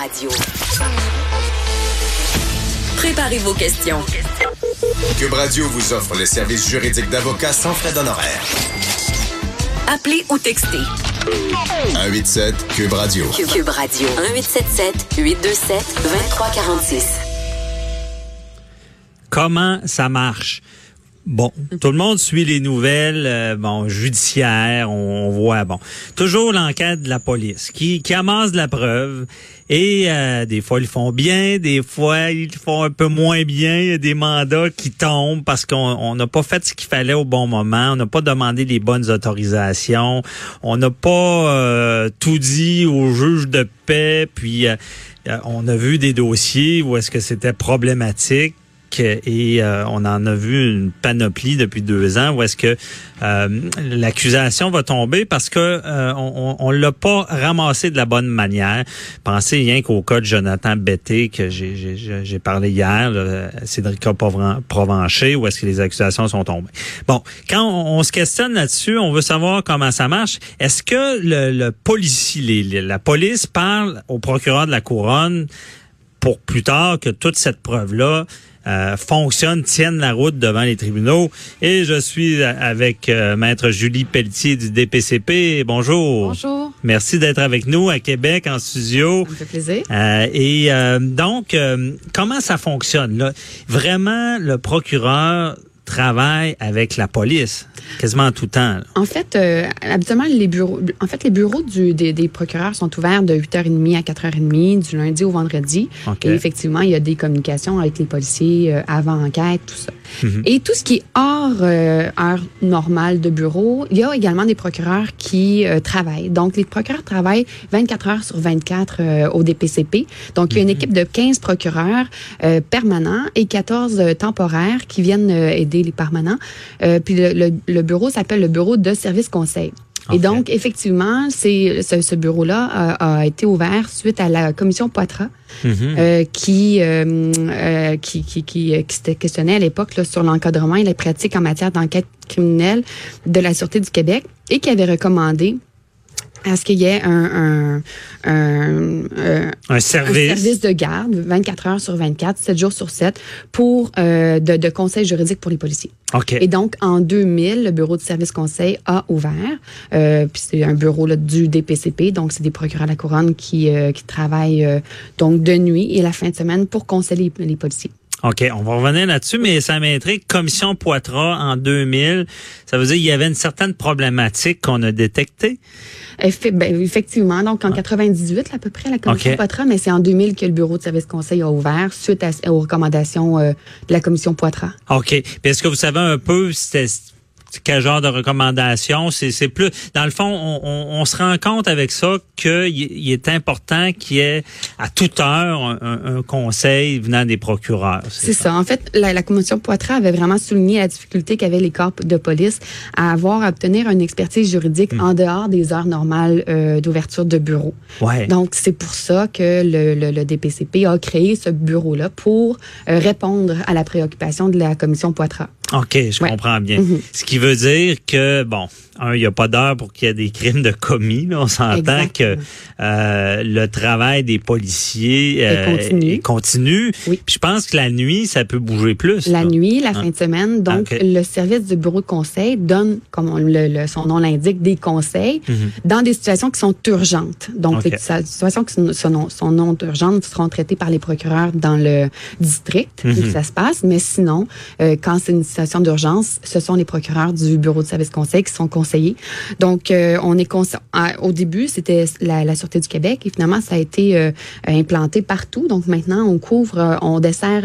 Radio. Préparez vos questions. Cube Radio vous offre les services juridiques d'avocats sans frais d'honoraires. Appelez ou textez. 187 Cube Radio. Cube Radio. 1877 827 2346. Comment ça marche? Bon, tout le monde suit les nouvelles, euh, bon, judiciaires, on, on voit, bon, toujours l'enquête de la police qui, qui amasse de la preuve et euh, des fois ils font bien, des fois ils font un peu moins bien, il y a des mandats qui tombent parce qu'on on n'a pas fait ce qu'il fallait au bon moment, on n'a pas demandé les bonnes autorisations, on n'a pas euh, tout dit au juge de paix, puis euh, on a vu des dossiers où est-ce que c'était problématique et euh, on en a vu une panoplie depuis deux ans où est-ce que euh, l'accusation va tomber parce que euh, on, on l'a pas ramassé de la bonne manière. Pensez rien qu'au cas de Jonathan Betté que j'ai parlé hier, là, Cédric Provencher, où est-ce que les accusations sont tombées. Bon, quand on, se questionne là-dessus, on veut savoir comment ça marche. Est-ce que le, le policier, la police parle au procureur de la couronne pour plus tard que toute cette preuve-là euh, fonctionnent, tiennent la route devant les tribunaux. Et je suis avec euh, maître Julie Pelletier du DPCP. Bonjour. Bonjour. Merci d'être avec nous à Québec en studio. Ça me fait plaisir. Euh, et donc, comment ça fonctionne là? Vraiment, le procureur travaille avec la police quasiment tout temps. En fait, euh, habituellement, les bureaux, en fait, les bureaux du, des, des, procureurs sont ouverts de 8h30 à 4h30 du lundi au vendredi. Et effectivement, il y a des communications avec les policiers euh, avant enquête, tout ça. Mhm. Et tout ce qui est hors euh, heure normale de bureau, il y a également des procureurs qui euh, travaillent. Donc, les procureurs travaillent 24 heures sur 24 euh, au DPCP. Donc, il y a une mhm. équipe de 15 procureurs permanents et 14 temporaires qui viennent aider les permanents. puis le, le bureau s'appelle le bureau de service conseil. Et donc, effectivement, c'est ce, bureau-là a, été ouvert suite à la commission Poitras, mhm. euh, qui, euh, euh, qui, qui, qui, qui questionnait à l'époque sur l'encadrement et les pratiques en matière d'enquête criminelle de la Sûreté du Québec et qui avait recommandé à ce qu'il y ait un, un, un, un, service. de garde 24 heures sur 24, 7 jours sur 7 pour euh, de, de conseils juridiques pour les policiers? Okay. Et donc, en 2000, le bureau de service conseil a ouvert. Euh, puis c'est un bureau là, du DPCP, donc c'est des procureurs à la couronne qui, euh, qui travaillent euh, donc de nuit et la fin de semaine pour conseiller les policiers. OK, on va revenir là-dessus, mais ça m'intrigue. Commission Poitras en 2000, ça veut dire qu'il y avait une certaine problématique qu'on a détectée? Ben, effectivement. Donc, en 98, à peu près, la Commission Poitras, mais c'est en 2000 que le Bureau de service conseil a ouvert suite aux recommandations euh, de la Commission Poitras. OK. Puis est-ce que vous savez un peu, c'était quel genre de recommandation? C'est plus, dans le fond, on, on, on, se rend compte avec ça qu'il il est important qu'il y ait à toute heure un, un conseil venant des procureurs. C'est ça? En fait, la, la commission Poitras avait vraiment souligné la difficulté qu'avaient les corps de police à avoir à obtenir une expertise juridique hmm. en dehors des heures normales euh, d'ouverture de bureau. Ouais. Donc, c'est pour ça que le, le, le, DPCP a créé ce bureau-là pour euh, répondre à la préoccupation de la commission Poitras. OK, je comprends bien. Mm-hmm. Ce qui veut dire que, bon, un, il n'y a pas d'heure pour qu'il y ait des crimes de commis. Là. On s'entend que euh, le travail des policiers euh, est continu. Oui. Puis je pense que la nuit, ça peut bouger plus. La nuit, la hein? fin de semaine. Donc, le service du bureau de conseil donne, comme le, son nom l'indique, des conseils mm-hmm. dans des situations qui sont urgentes. Donc, les situations qui sont, sont, non urgentes seront traitées par les procureurs dans le district où mm-hmm. ça se passe. Mais sinon, euh, quand c'est une situation d'urgence, ce sont les procureurs du bureau de service conseil qui sont conseillés. Donc, euh, on est au début, c'était la, la, Sûreté du Québec et finalement, ça a été euh, implanté partout. Donc, maintenant, on couvre, euh, on dessert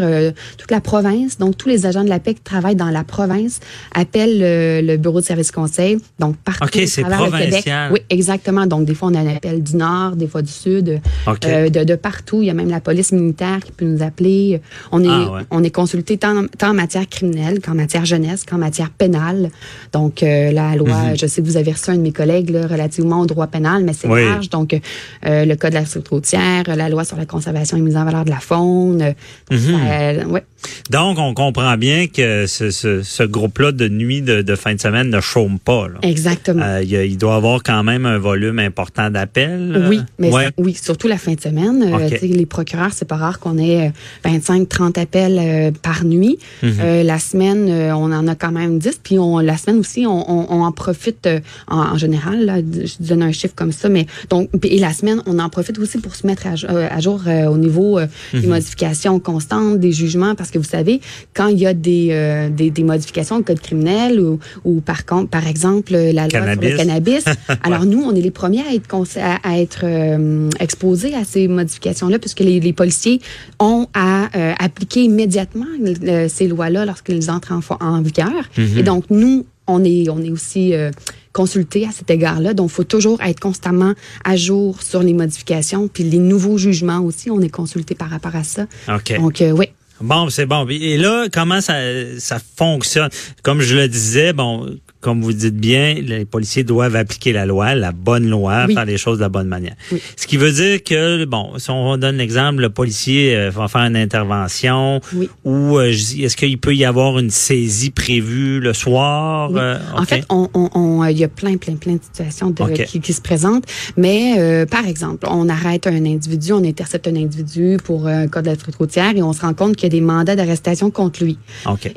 toute la province. Donc, tous les agents de la paix qui travaillent dans la province appellent le bureau de service conseil. Donc, partout okay, à travers le Québec. Oui, exactement. Donc, des fois, on a un appel du Nord, des fois du Sud, de, de, partout. Il y a même la police militaire qui peut nous appeler. On est, ah, on est consulté tant, tant en matière criminelle qu'en matière matière jeunesse qu'en matière pénale. Donc, euh, la loi, mhm. je sais que vous avez reçu un de mes collègues là, relativement au droit pénal, mais c'est large. Donc, euh, le code de la sécurité routière, la loi sur la conservation et mise en valeur de la faune. Mhm. ouais. Donc, on comprend bien que ce, ce, ce groupe-là de nuit, de, de, fin de semaine ne chôme pas. Là. Exactement. il, il, doit avoir quand même un volume important d'appels. Oui, mais oui, surtout la fin de semaine. les procureurs, c'est pas rare qu'on ait 25, 30 appels par nuit. Mhm. la semaine, on en a quand même 10. Puis on, la semaine aussi, on, on, en profite euh, en, général. Là, je donne un chiffre comme ça, mais donc et la semaine, on en profite aussi pour se mettre à, euh, jour euh, au niveau des mhm. modifications constantes, des jugements, parce que vous savez, quand il y a des, des, des, modifications au code criminel ou, ou par contre, par exemple, la loi sur le cannabis, alors nous, on est les premiers à être à, être exposés à ces modifications-là, puisque les, les, policiers ont à appliquer immédiatement ces lois-là lorsqu'ils entrent en, en vigueur. Mhm. Et donc, nous, on est, on est aussi euh, consultés à cet égard-là. Donc, il faut toujours être constamment à jour sur les modifications. Puis les nouveaux jugements aussi, on est consulté par rapport à ça. OK. Donc, euh, oui. Bon, c'est bon. Et là, comment ça, ça fonctionne? Comme je le disais, bon, comme vous dites bien, les policiers doivent appliquer la loi, la bonne loi, faire les choses de la bonne manière. Ce qui veut dire que, bon, si on donne l'exemple, le policier euh, va faire une intervention ou euh, est-ce qu'il peut y avoir une saisie prévue le soir? Euh, en fait, on, on, il y a plein, plein, plein de situations qui, qui, se présentent. Mais, par exemple, on arrête un individu, on intercepte un individu pour un cas de la routière et on se rend compte qu'il y a des mandats d'arrestation contre lui.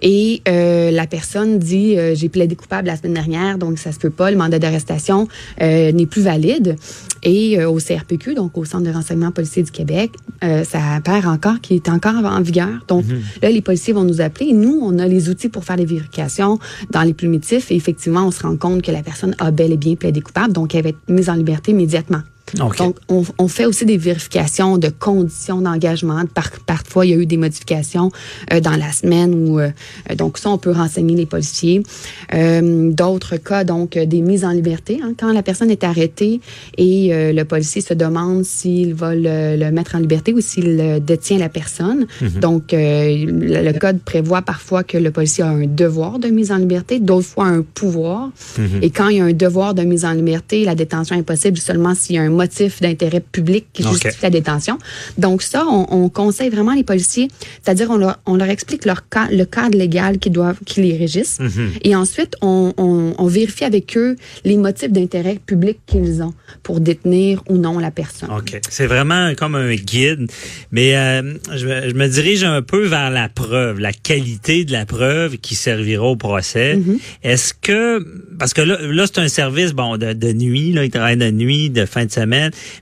Et la personne dit, j'ai plaidé coupable à semaine dernière, donc ça se peut pas. Le mandat d'arrestation euh, n'est plus valide. Et euh, au CRPQ, donc au Centre de renseignement policier du Québec, euh, ça perd encore, qui est encore en vigueur. Donc mhm. là, les policiers vont nous appeler. nous, on a les outils pour faire les vérifications dans les plumitifs. Et effectivement, on se rend compte que la personne a bel et bien plaidé coupable, donc elle va être mise en liberté immédiatement. Donc, on, on, fait aussi des vérifications de conditions d'engagement. Par, parfois, il y a eu des modifications euh, dans la semaine où, euh, donc ça, on peut renseigner les policiers. Euh, D'autres cas, donc, euh, des mises en liberté. Hein, quand la personne est arrêtée et euh, le policier se demande s'il va le, le, mettre en liberté ou s'il détient la personne. Mhm. Donc, le, code prévoit parfois que le policier a un devoir de mise en liberté, d'autres fois un pouvoir. Mhm. Et quand il y a un devoir de mise en liberté, la détention est possible seulement s'il y a un motif d'intérêt public qui justifie la détention. Donc ça, on, conseille vraiment les policiers, c'est-à-dire on leur, on leur explique leur le cadre légal qui doivent, qui les régisse, mhm. et ensuite on, on, vérifie avec eux les motifs d'intérêt public qu'ils ont pour détenir ou non la personne. Ok, c'est vraiment comme un guide, mais euh, je, je, me dirige un peu vers la preuve, la qualité de la preuve qui servira au procès. Mhm. Est-ce que parce que là, là c'est un service bon de, de nuit, là, il travaille de nuit, de fin de semaine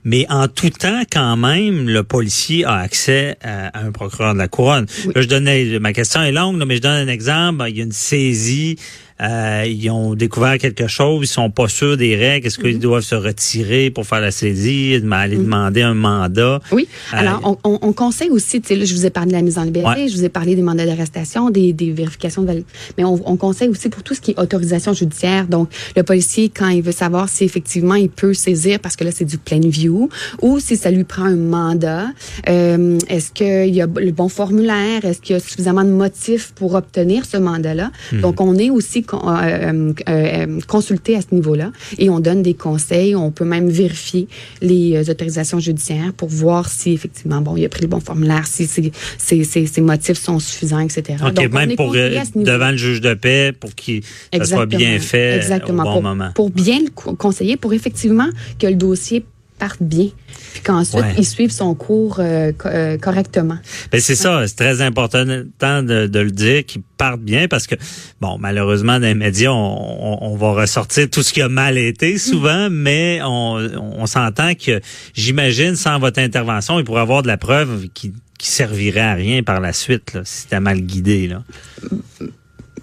mais en tout temps, quand même, le policier a accès à, un procureur de la couronne. Là, je donnais, ma question est longue, mais je donne un exemple. Il y a une saisie euh, ils ont découvert quelque chose, ils sont pas sûrs des règles, est-ce qu'ils mhm. doivent se retirer pour faire la saisie, aller mhm. demander un mandat? Oui. Euh, Alors, on, on, on, conseille aussi, tu sais, je vous ai parlé de la mise en liberté, je vous ai parlé des mandats d'arrestation, des, des, vérifications de mais on, on, conseille aussi pour tout ce qui est autorisation judiciaire. Donc, le policier, quand il veut savoir si effectivement il peut saisir, parce que là, c'est du plain view, ou si ça lui prend un mandat, euh, est-ce qu'il y a le bon formulaire, est-ce qu'il y a suffisamment de motifs pour obtenir ce mandat-là? Mhm. Donc, on est aussi euh, euh, euh, consulter à ce niveau-là et on donne des conseils. On peut même vérifier les autorisations judiciaires pour voir si effectivement, bon, il a pris le bon formulaire, si ses, motifs sont suffisants, etc. OK, même pour devant le juge de paix pour qu'il soit bien fait Exactement. au bon pour, moment. Pour bien le conseiller, pour effectivement que le dossier parte bien, puis qu'ensuite, il suive son cours euh, euh, correctement. Ben c'est ça, c'est très important de, de le dire, qu'il parte bien, parce que, bon, malheureusement, dans les médias, on, on, va ressortir tout ce qui a mal été souvent, mm. mais on, on s'entend que, j'imagine, sans votre intervention, il pourrait avoir de la preuve qui qui servirait à rien par la suite, là, si c'était mal guidé. Là.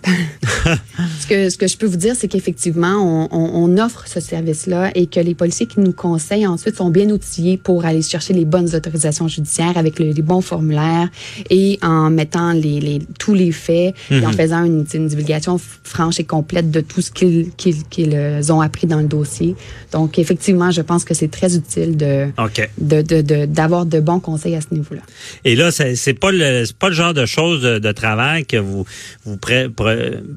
ce, que, ce que je peux vous dire, c'est qu'effectivement, on, on, offre ce service-là et que les policiers qui nous conseillent ensuite sont bien outillés pour aller chercher les bonnes autorisations judiciaires avec les bons formulaires et en mettant les, les tous les faits et en mhm. faisant une, une, divulgation franche et complète de tout ce qu'ils qu'ils ont appris dans le dossier. Donc, effectivement, je pense que c'est très utile de d'avoir de, de, bons conseils à ce niveau-là. Et là, c'est pas le pas le genre de choses de, travail que vous vous pré,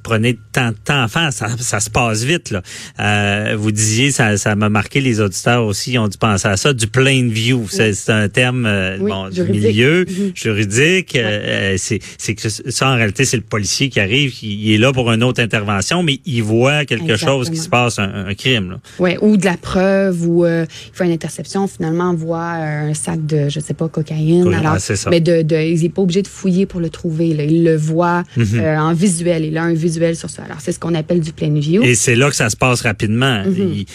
prenez tant de temps à faire, ça, ça se passe vite. Là. Euh, vous disiez, ça, ça m'a marqué les auditeurs aussi, ont dû penser à ça, du plain view. C'est un terme euh, bon, du milieu mhm. juridique. Euh, c'est que ça, en réalité, c'est le policier qui arrive, qui est là pour une autre intervention, mais il voit quelque chose qui se passe, un, crime. Oui, ou de la preuve, ou il fait une interception, finalement, on voit un sac de, je sais pas, cocaïne. alors, mais de, de, il n'est pas obligé de fouiller pour le trouver. Là. Il le voit mhm. en visuel. Il a un visuel sur ça. Alors, c'est ce qu'on appelle du plain view. Et c'est là que ça se passe rapidement. Mhm.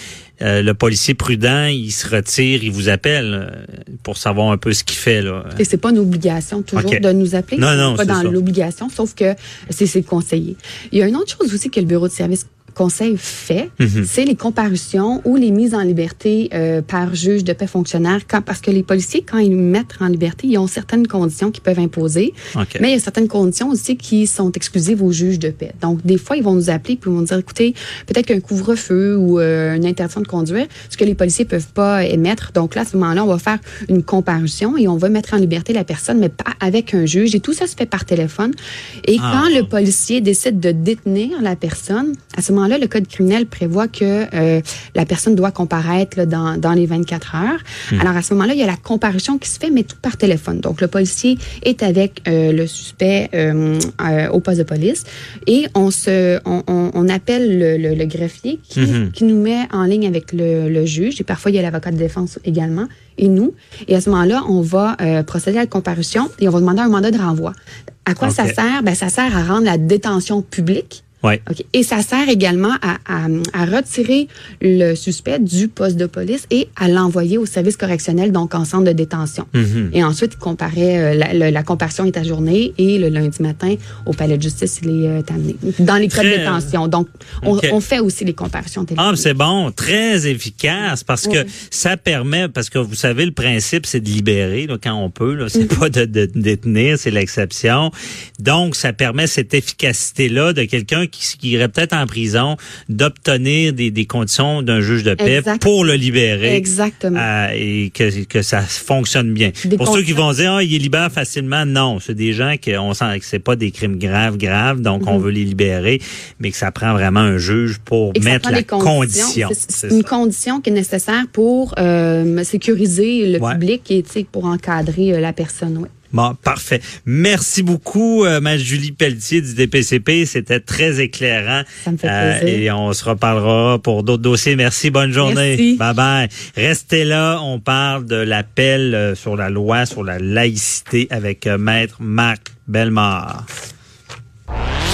Euh, le policier prudent, il se retire, il vous appelle euh, pour savoir un peu ce qu'il fait. Là. Et c'est pas une obligation toujours de nous appeler. Non, non, pas dans l'obligation, sauf que c'est conseillé. Il y a une autre chose aussi que le bureau de service conseil fait, mhm. c'est les comparutions ou les mises en liberté euh, par juge de paix fonctionnaire. Quand, parce que les policiers, quand ils mettent en liberté, ils ont certaines conditions qu'ils peuvent imposer. Mais il y a certaines conditions aussi qui sont exclusives aux juges de paix. Donc, des fois, ils vont nous appeler puis ils vont nous dire, écoutez, peut-être qu'un couvre-feu ou euh, une interdiction de conduire, ce que les policiers peuvent pas émettre. Donc là, à ce moment-là, on va faire une comparution et on va mettre en liberté la personne, mais pas avec un juge. Et tout ça se fait par téléphone. Et ah. quand le policier décide de détenir la personne, à ce moment là le code criminel prévoit que euh, la personne doit comparaître dans, dans, les 24 heures. Hmm. Alors, à ce moment-là, il y a la comparution qui se fait, mais tout par téléphone. Donc, le policier est avec euh, le suspect euh, au poste de police et on se, on, on, appelle le, le, greffier qui, hmm. qui, nous met en ligne avec le, le juge et parfois il y a l'avocat de défense également et nous. Et à ce moment-là, on va procéder à la comparution et on va demander un mandat de renvoi. À quoi ça sert? Ben, ça sert à rendre la détention publique Ouais. Et ça sert également à, à, à, retirer le suspect du poste de police et à l'envoyer au service correctionnel, donc en centre de détention. Mm-hmm. Et ensuite, comparer, euh, la, la, comparution est ajournée et le lundi matin, au palais de justice, il est euh, amené. Dans les cas de détention. Donc, on, on, fait aussi les comparations Ah, c'est bon. Très efficace parce que ça permet, parce que vous savez, le principe, c'est de libérer là, quand on peut. C'est mm-hmm. pas de, de détenir, c'est l'exception. Donc, ça permet cette efficacité-là de quelqu'un qui, irait peut-être en prison d'obtenir des, des, conditions d'un juge de paix pour le libérer. Exactement. Euh, et que, que ça fonctionne bien. pour ceux qui vont dire, ah, il est libéré facilement, non. C'est des gens qui, on sent que c'est pas des crimes graves, graves, donc on mhm. veut les libérer, mais que ça prend vraiment un juge pour mettre la condition. C'est une condition qui est nécessaire pour euh, sécuriser le public et pour encadrer euh, la personne. Ouais. Bon, parfait. Merci beaucoup, euh, ma Julie Pelletier du DPCP. C'était très éclairant. Ça me fait euh, et on se reparlera pour d'autres dossiers. Merci, bonne journée. Merci. Bye bye. Restez là. On parle de l'appel euh, sur la loi sur la laïcité avec Maître Marc Bellemare.